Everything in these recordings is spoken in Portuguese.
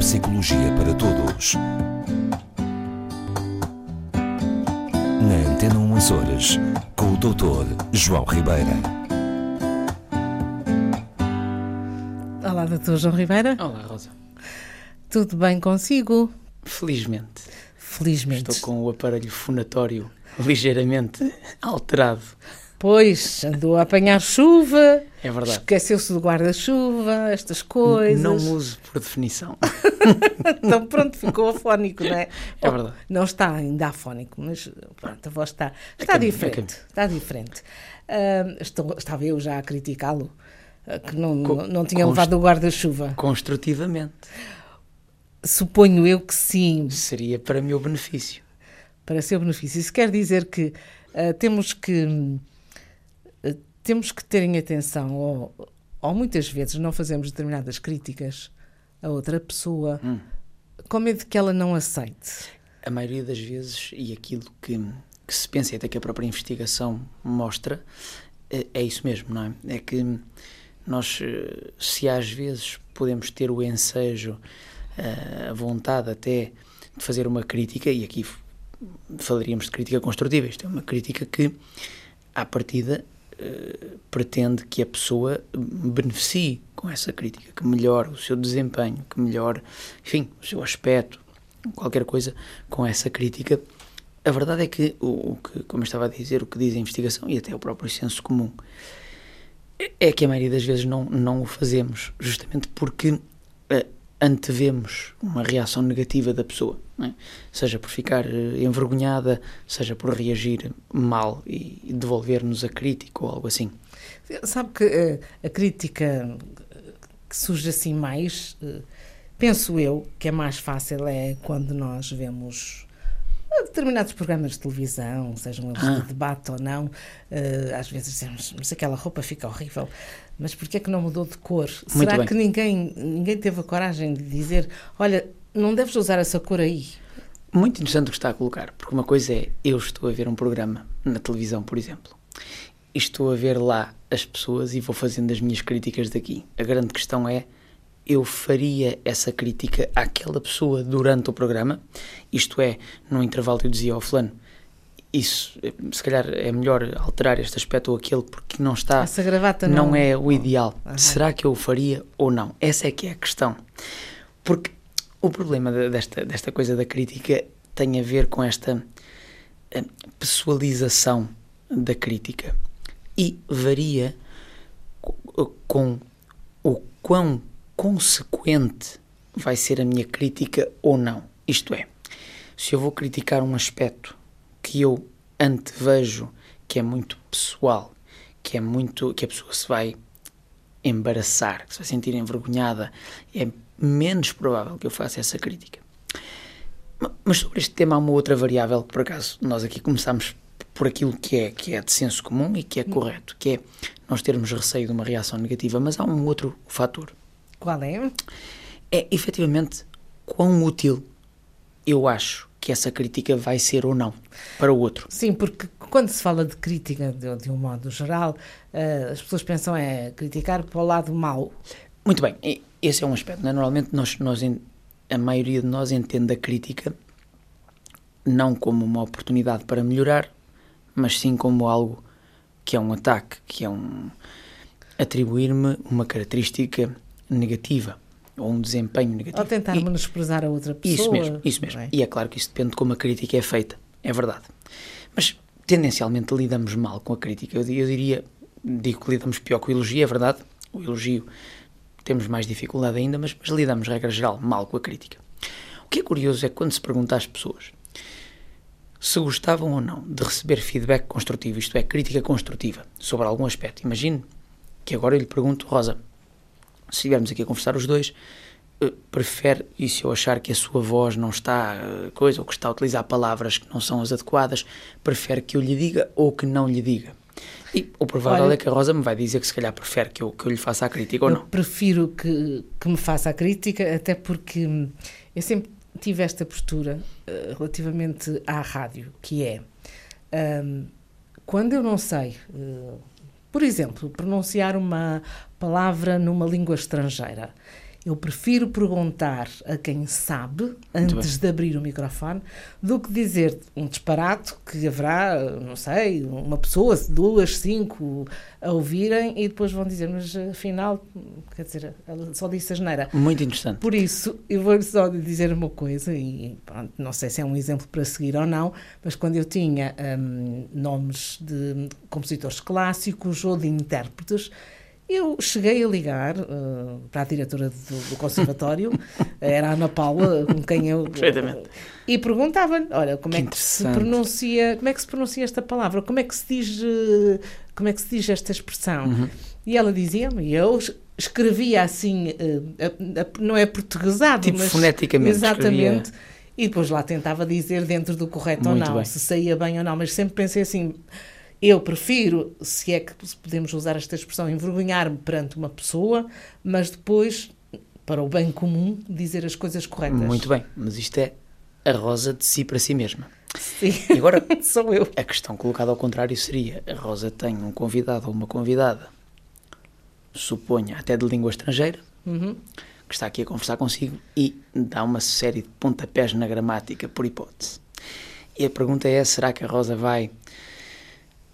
psicologia para todos. Na Antena 1 Açores, com o Dr. João Ribeira. Olá, doutor João Ribeira. Olá, Rosa. Tudo bem consigo? Felizmente. Felizmente. Estou com o aparelho fonatório ligeiramente alterado. Pois, andou a apanhar chuva. É verdade. Esqueceu-se do guarda-chuva, estas coisas. Não uso por definição. então pronto, ficou afónico, não é? É verdade. Não está ainda afónico, mas pronto, a voz está, está caminho, é diferente. caminho. Está diferente. Ah, estou- estava eu já a criticá-lo, ah, que não, Co- não, tinha levado o guarda-chuva. Construtivamente. Suponho eu que sim, Seria para meu benefício. para seu benefício. Isso quer dizer que ah, temos que temos que ter em atenção, ou, ou muitas vezes não fazemos determinadas críticas a outra pessoa, Hum. com medo que ela não aceite. A maioria das vezes, e aquilo que, que se pensa e até que a própria investigação mostra, é, é isso mesmo, não é? É que nós, se às vezes podemos ter o ensejo, eh, a vontade até de fazer uma crítica, e aqui falaríamos de crítica construtiva, isto é uma crítica que, à partida, eh, pretende que a pessoa beneficie com essa crítica, que melhore o seu desempenho, que melhore, enfim, o seu aspecto, qualquer coisa com essa crítica. A verdade é que, o, o que, como eu estava a dizer, o que diz a investigação e até o próprio senso comum, é- que a maioria das vezes não, não o fazemos, justamente porque antevemos uma reação negativa da pessoa, é? seja por ficar eh, envergonhada, seja por reagir mal e devolver-nos a crítica ou algo assim. Sabe que eh, a crítica que surge assim mais, eh, penso eu, que é mais fácil é quando nós vemos determinados programas de televisão, sejam eles Ah. de debate ou não, eh, às vezes dizemos, mas aquela roupa fica horrível, mas porquê é que não mudou de cor? Será bem. que ninguém, ninguém teve a coragem de dizer, olha, não deves usar essa cor aí? Muito interessante o que está a colocar, porque uma coisa é eu estou a ver um programa na televisão, por exemplo, e estou a ver lá as pessoas e vou fazendo as minhas críticas daqui. A grande questão é eu faria essa crítica àquela pessoa durante o programa, isto é, no intervalo eu dizia ao fulano, isso, eh, se calhar é melhor alterar este aspecto ou aquele porque não está Essa gravata não... não é o ideal. Aham. Será que eu o faria ou não? Essa é que é a questão. Porque o problema de- desta, desta coisa da crítica tem a ver com esta eh, pessoalização da crítica e varia co- com o quão consequente vai ser a minha crítica ou não. Isto é, se eu vou criticar um aspecto que eu antevejo que é muito pessoal, que é muito que a pessoa se vai embaraçar, que se vai sentir envergonhada, é menos provável que eu faça essa crítica. Ma- Mas sobre este tema há uma outra variável, que por acaso nós aqui começamos por aquilo que é, que é de senso comum e que é correto, que é nós termos receio de uma reação negativa, mas há um outro fator. Qual é? É efetivamente quão útil eu acho que essa crítica vai ser ou não para o outro. Sim, porque quando se fala de crítica, de, de um modo geral, eh, as pessoas pensam é criticar para o lado mau. Muito bem, esse é um aspecto. né? Normalmente nós, nós, a maioria de nós entende a crítica não como uma oportunidade para melhorar, mas sim como algo que é um ataque, que é um atribuir-me uma característica negativa ou um desempenho negativo. Ou tentar E- menosprezar a outra pessoa. Isso mesmo, isso mesmo. é? E é claro que isso depende de como a crítica é feita, é verdade. Mas tendencialmente lidamos mal com a crítica. Eu, eu diria, digo que lidamos pior com o elogio, é verdade. O elogio temos mais dificuldade ainda, mas, mas lidamos, regra geral, mal com a crítica. O que é curioso é que quando se pergunta às pessoas se gostavam ou não de receber feedback construtivo, isto é, crítica construtiva, sobre algum aspecto. Imagine que agora eu lhe pergunto, Rosa, se estivermos aqui a conversar os dois, eh, prefere, e se eu achar que a sua voz não está eh, coisa, ou que está a utilizar palavras que não são as adequadas, prefere que eu lhe diga ou que não lhe diga? E o provável Olha- é que a Rosa me vai dizer que se calhar prefere que eu, que eu lhe faça a crítica ou não. prefiro que, que me faça a crítica, até porque eu sempre tive esta postura eh, relativamente à rádio, que é hum, quando eu não sei, eh, por exemplo, pronunciar uma palavra numa língua estrangeira Eu prefiro perguntar a quem sabe antes de abrir o microfone do que dizer um disparate que haverá, não sei, uma pessoa, duas, cinco a ouvirem e depois vão dizer, mas afinal, quer dizer, ela só disse a geneira. Muito interessante. Por isso, eu vou só dizer uma coisa, e pronto, não sei se é um exemplo para seguir ou não, mas quando eu tinha hum, nomes de compositores clássicos ou de intérpretes, eu cheguei a ligar uh, para a diretora do, do conservatório, era a Ana Paula, com quem eu. Perfeitamente. E perguntava-lhe: olha, como é que se pronuncia, como é que se pronuncia esta palavra? Como é que se diz, uh, como é que se diz esta expressão? Uhum. E ela dizia-me, e eu escrevia assim, não é portuguesado, tipo mas. foneticamente. Exatamente. Escrevia... E depois lá tentava dizer dentro do correto Muito ou não, bem. se saía bem ou não, mas sempre pensei assim eu prefiro, se é que podemos usar esta expressão, envergonhar-me perante uma pessoa, mas depois, para o bem comum, dizer as coisas corretas. Muito bem, mas isto é a Rosa de si para si mesma. Sim, e agora, sou eu. A questão colocada ao contrário seria: a Rosa tem um convidado ou uma convidada, suponha até de língua estrangeira, uhum. que está aqui a conversar consigo e dá uma série de pontapés na gramática, por hipótese. E a pergunta é: será que a Rosa vai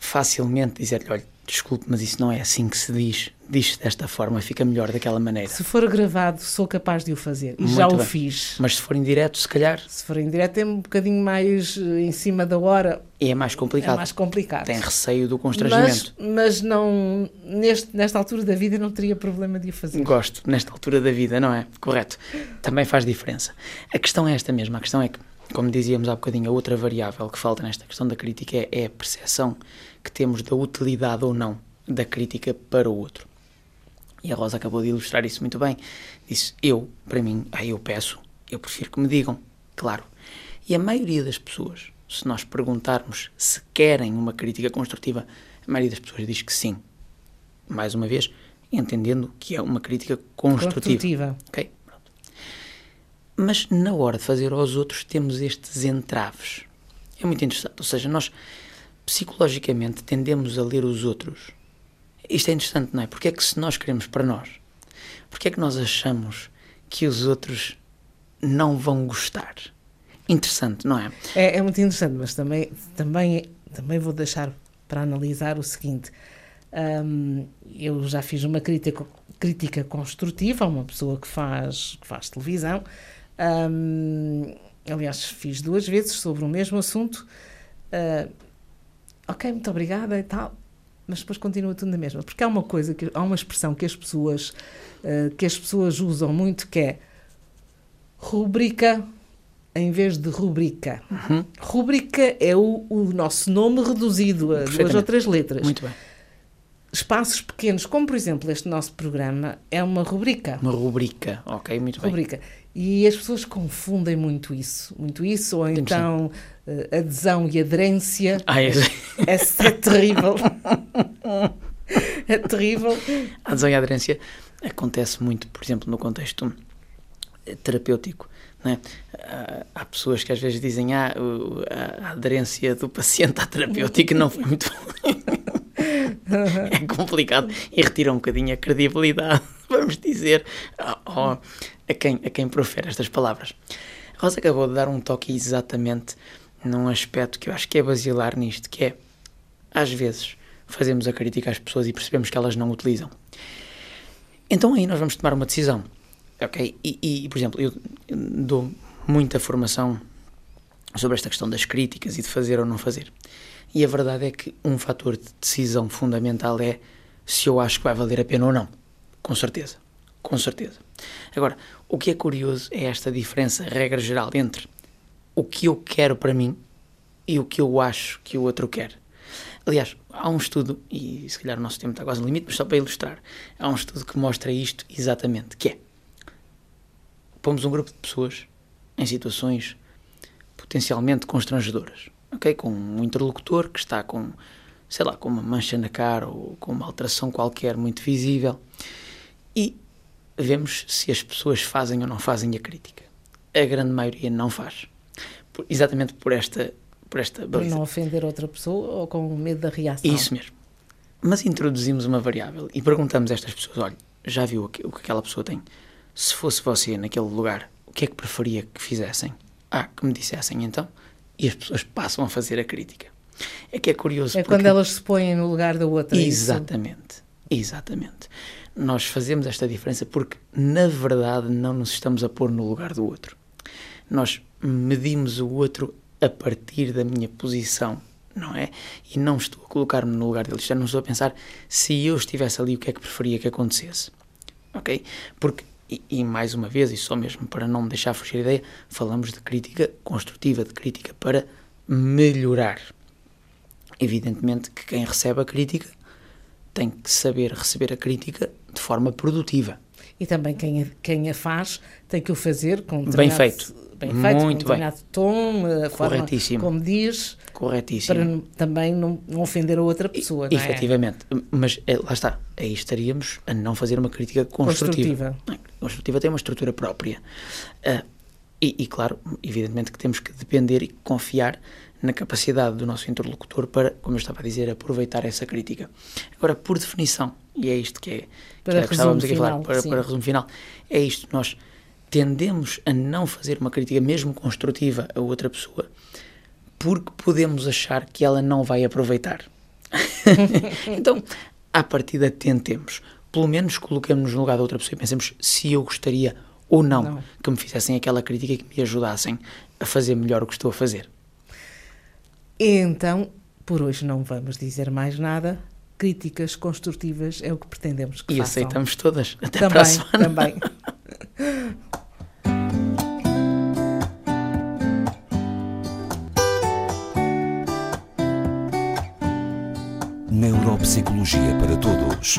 facilmente dizer-lhe: olha, desculpe, mas isso não é assim que se diz, diz-se desta forma, fica melhor daquela maneira. Se for gravado, sou capaz de o fazer e Muito já bem. o fiz. Mas se for em direto, se calhar. Se for em direto, é um bocadinho mais eh, em cima da hora. E é mais complicado. É mais complicado. Tem receio do constrangimento. Mas, mas não, neste, nesta altura da vida, não teria problema de o fazer. Gosto, nesta altura da vida, não é? Correto. Também faz diferença. A questão é esta mesma: a questão é que como dizíamos há bocadinho, a outra variável que falta nesta questão da crítica é, é a percepção que temos da utilidade ou não da crítica para o outro. E a Rosa acabou de ilustrar isso muito bem. Disse: Eu, para mim, aí eu peço, eu prefiro que me digam, claro. E a maioria das pessoas, se nós perguntarmos se querem uma crítica construtiva, a maioria das pessoas diz que sim. Mais uma vez, entendendo que é uma crítica construtiva. construtiva. Ok? Mas na hora de fazer aos outros temos estes entraves. É muito interessante. Ou seja, nós psicologicamente tendemos a ler os outros. Isto é interessante, não é? Porque é que se nós queremos para nós, porque é que nós achamos que os outros não vão gostar? Interessante, não é? É, é muito interessante, mas também, também, também vou deixar para analisar o seguinte. Um, eu já fiz uma crítica, crítica construtiva a uma pessoa que faz, que faz televisão um, aliás, fiz duas vezes sobre o mesmo assunto. Uh, ok, muito obrigada e tal, mas depois continua tudo na mesma. Porque há uma coisa, que, há uma expressão que as pessoas, uh, que as pessoas usam muito que é rubrica em vez de rubrica. Uhum. Rubrica é o, o, nosso nome reduzido a duas ou três letras. Muito bem. Espaços pequenos, como por exemplo este nosso programa, é uma rubrica. Uma rubrica, ok, muito rubrica. bem. E as pessoas confundem muito isso, muito isso, ou então uh, adesão e aderência. Ah, é, é, é terrível. é terrível. A adesão e a aderência acontece muito, por exemplo, no contexto eh, terapêutico. É? Há pessoas que às vezes dizem ah, a aderência do paciente à terapêutica não foi muito é complicado e retira um bocadinho a credibilidade, vamos dizer, a quem, a quem profere estas palavras. A Rosa acabou de dar um toque exatamente num aspecto que eu acho que é basilar nisto, que é, às vezes, fazemos a crítica às pessoas e percebemos que elas não utilizam. Então aí nós vamos tomar uma decisão, ok? E, e por exemplo, eu dou muita formação sobre esta questão das críticas e de fazer ou não fazer. E a verdade é que um fator de decisão fundamental é se eu acho que vai valer a pena ou não. Com certeza. Com certeza. Agora, o que é curioso é esta diferença, regra geral, entre o que eu quero para mim e o que eu acho que o outro quer. Aliás, há um estudo, e se calhar o nosso tempo está quase no limite, mas só para ilustrar, há um estudo que mostra isto exatamente, que é, pomos um grupo de pessoas em situações potencialmente constrangedoras, ok? Com um interlocutor que está com, sei lá, com uma mancha na cara ou com uma alteração qualquer muito visível e vemos se as pessoas fazem ou não fazem a crítica. A grande maioria não faz. Por, exatamente por esta por esta baliza. Por não ofender outra pessoa ou com medo da reação. Isso mesmo. Mas introduzimos uma variável e perguntamos a estas pessoas: olha, já viu o que, aquela pessoa tem se fosse você naquele lugar, o que é que preferia que fizessem? Ah, que me dissessem então. E as pessoas passam a fazer a crítica. É que é curioso. É porque... quando elas se põem no lugar da outra. é Exatamente. Exatamente. Nós fazemos esta diferença porque, na verdade, não nos estamos a pôr no lugar do outro. Nós medimos o outro a partir da minha posição, não é? E não estou a colocar-me no lugar dele. Já não estou a pensar se eu estivesse ali, o que é que preferia que acontecesse. Ok? Porque e, e, mais uma vez, e só mesmo para não me deixar fugir a ideia, falamos de crítica construtiva, de crítica para melhorar. Evidentemente que quem recebe a crítica tem que saber receber a crítica de forma produtiva. E também quem a, quem a faz tem que o fazer com bem feito. Bem feito, Muito com determinado tom, a forma Corretíssimo. como diz, Corretíssimo. para também não, não ofender a outra pessoa, não é? Efetivamente. Mas é, lá está. Aí estaríamos a não fazer uma crítica construtiva. Construtiva. Não, a construtiva tem uma estrutura própria. Ah, e, e, claro, evidentemente que temos que depender e confiar na capacidade do nosso interlocutor para, como eu estava a dizer, aproveitar essa crítica. Agora, por definição, e é isto que é que Para era que estávamos aqui a falar, para, para resumo final, é isto, nós tendemos a não fazer uma crítica mesmo construtiva a outra pessoa porque podemos achar que ela não vai aproveitar. então, à partida, tentemos. Pelo menos coloquemos-nos no lugar da outra pessoa e pensemos se eu gostaria ou não, Não. que me fizessem aquela crítica e que me ajudassem a fazer melhor o que estou a fazer. Então, por hoje não vamos dizer mais nada. Críticas construtivas é o que pretendemos que E façam. aceitamos todas. Até também, para a semana. também. Neuropsicologia para todos.